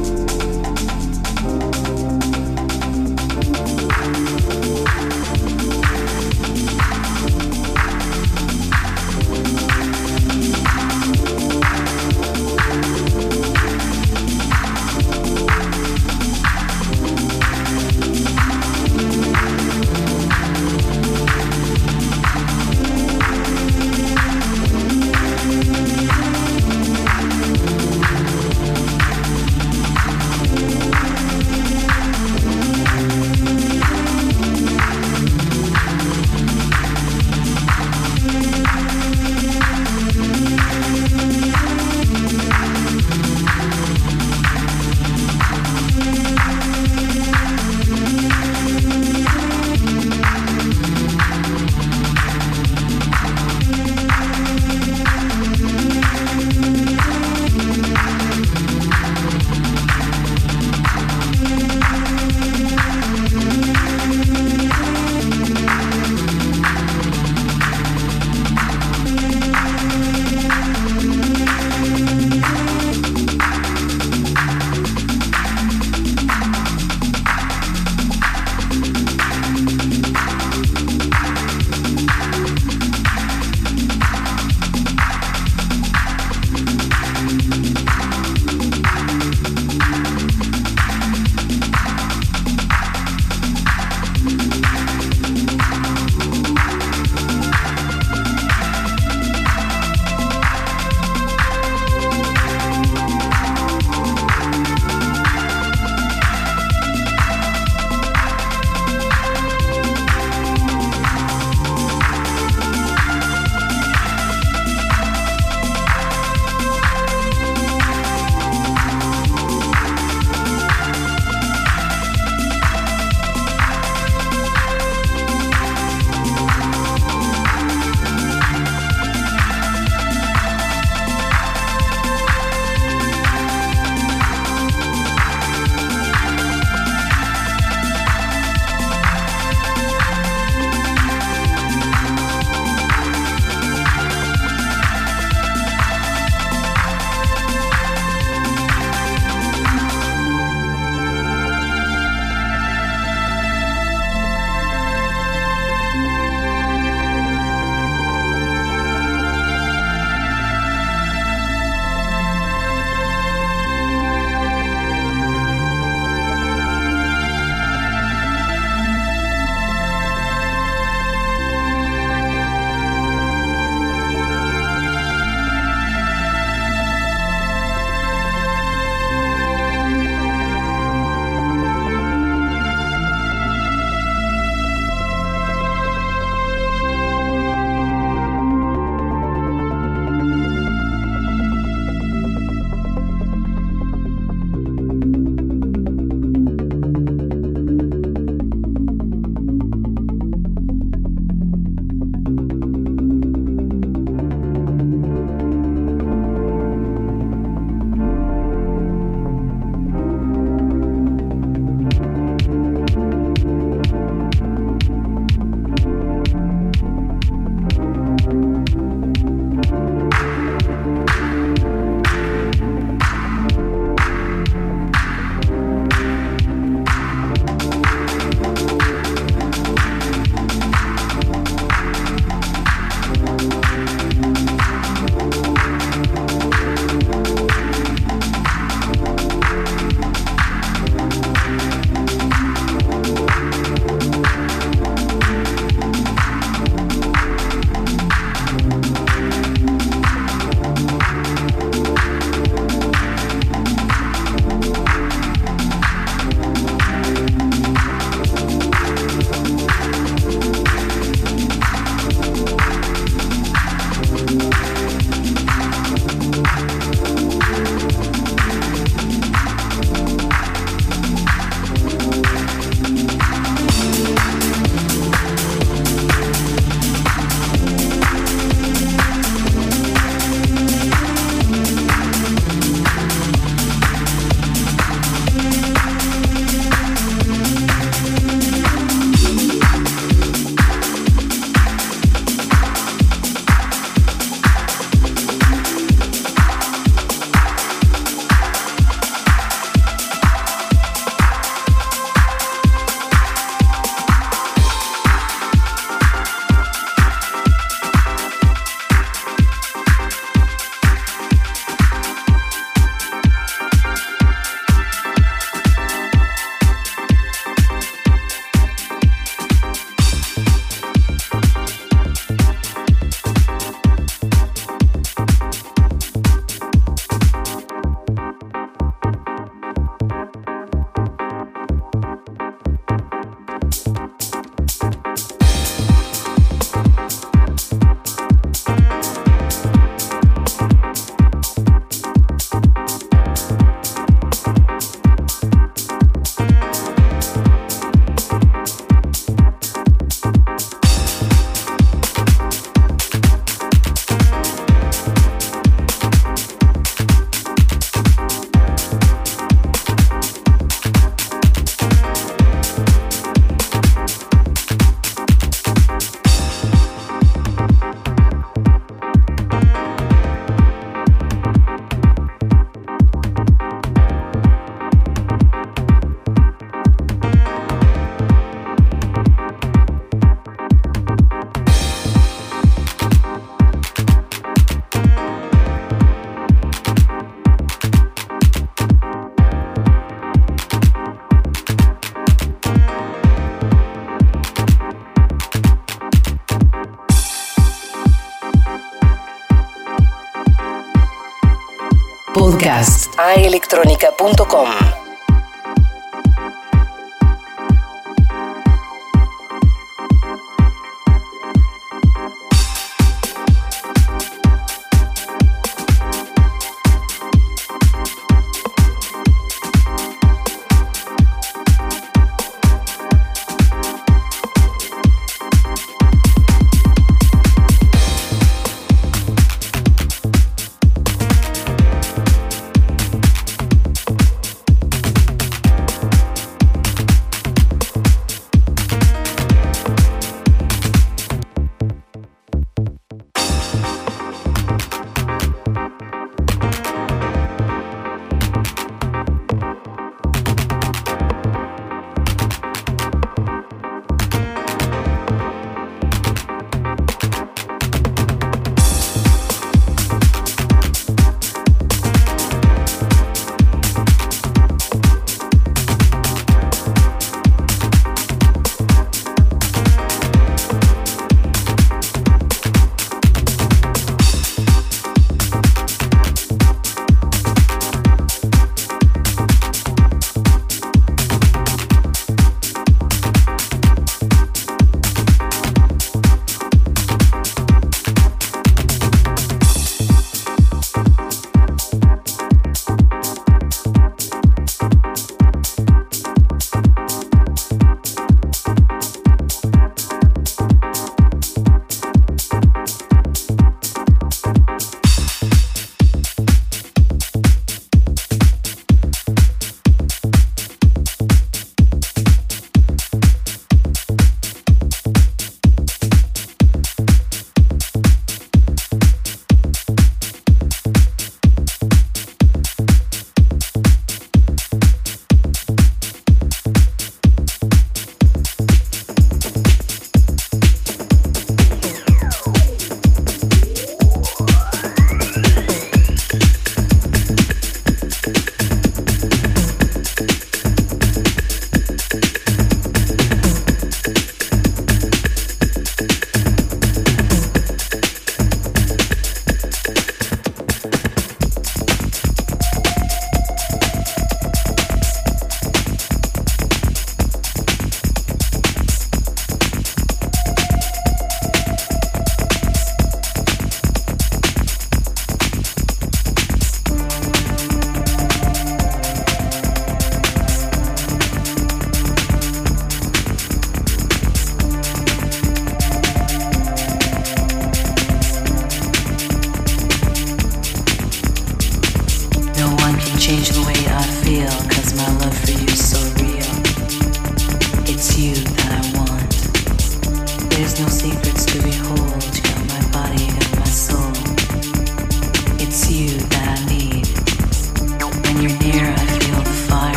Podcast.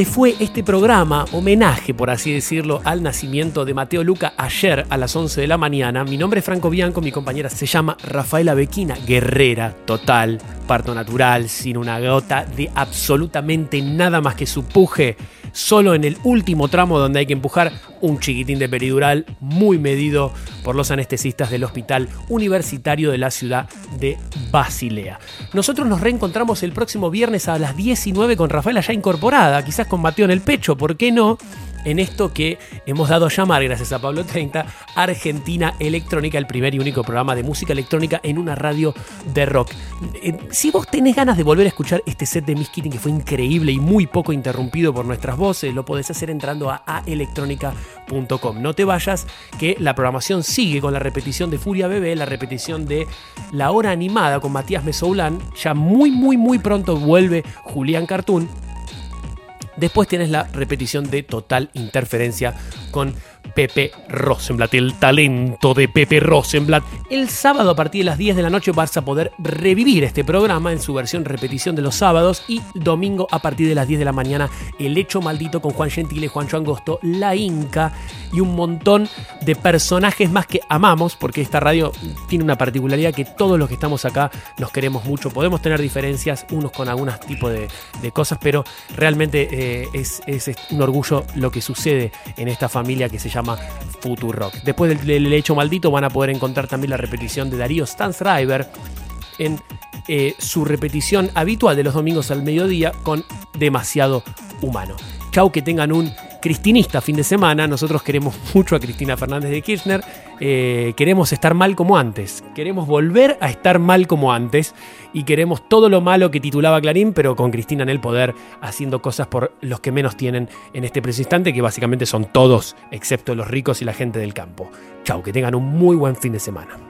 se fue este programa, homenaje por así decirlo, al nacimiento de Mateo Luca ayer a las 11 de la mañana. Mi nombre es Franco Bianco, mi compañera se llama Rafaela Bequina, guerrera total, parto natural, sin una gota de absolutamente nada más que su puje solo en el último tramo donde hay que empujar un chiquitín de peridural muy medido por los anestesistas del Hospital Universitario de la ciudad de Basilea. Nosotros nos reencontramos el próximo viernes a las 19 con Rafaela ya incorporada, quizás con Mateo en el pecho, ¿por qué no? En esto que hemos dado a llamar, gracias a Pablo 30, Argentina Electrónica, el primer y único programa de música electrónica en una radio de rock. Eh, Si vos tenés ganas de volver a escuchar este set de Miss Keating, que fue increíble y muy poco interrumpido por nuestras voces, lo podés hacer entrando a aelectronica.com. No te vayas, que la programación sigue con la repetición de Furia Bebé, la repetición de La Hora Animada con Matías Mesoulán. Ya muy, muy, muy pronto vuelve Julián Cartoon. Después tienes la repetición de Total Interferencia con Pepe Rosenblatt, el talento de Pepe Rosenblatt. El sábado a partir de las 10 de la noche vas a poder revivir este programa en su versión repetición de los sábados y domingo a partir de las 10 de la mañana El Hecho Maldito con Juan Gentile, Juancho Angosto, La Inca y un montón de personajes más que amamos porque esta radio tiene una particularidad que todos los que estamos acá nos queremos mucho. Podemos tener diferencias unos con algunos tipos de, cosas, pero realmente eh, es un orgullo lo que sucede en esta familia que se llama Futurock. Después del, hecho maldito van a poder encontrar también la repetición de Darío Stansriver en eh, su repetición habitual de los domingos al mediodía con Demasiado Humano. Chau, que tengan un cristinista fin de semana. Nosotros queremos mucho a Cristina Fernández de Kirchner. Eh, queremos estar mal como antes. Queremos volver a estar mal como antes. Y queremos todo lo malo que titulaba Clarín, pero con Cristina en el poder, haciendo cosas por los que menos tienen en este preciso instante, que básicamente son todos, excepto los ricos y la gente del campo. Chau, que tengan un muy buen fin de semana.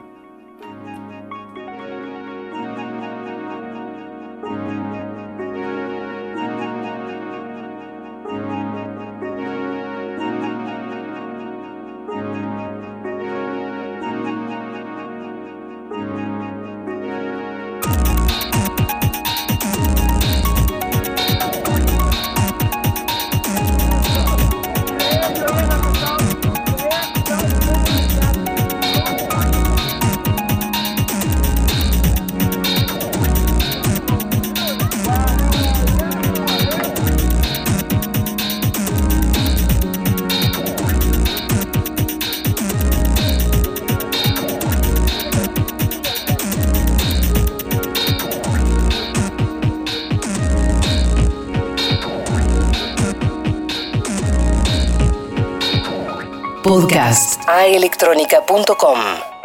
aelectronica.com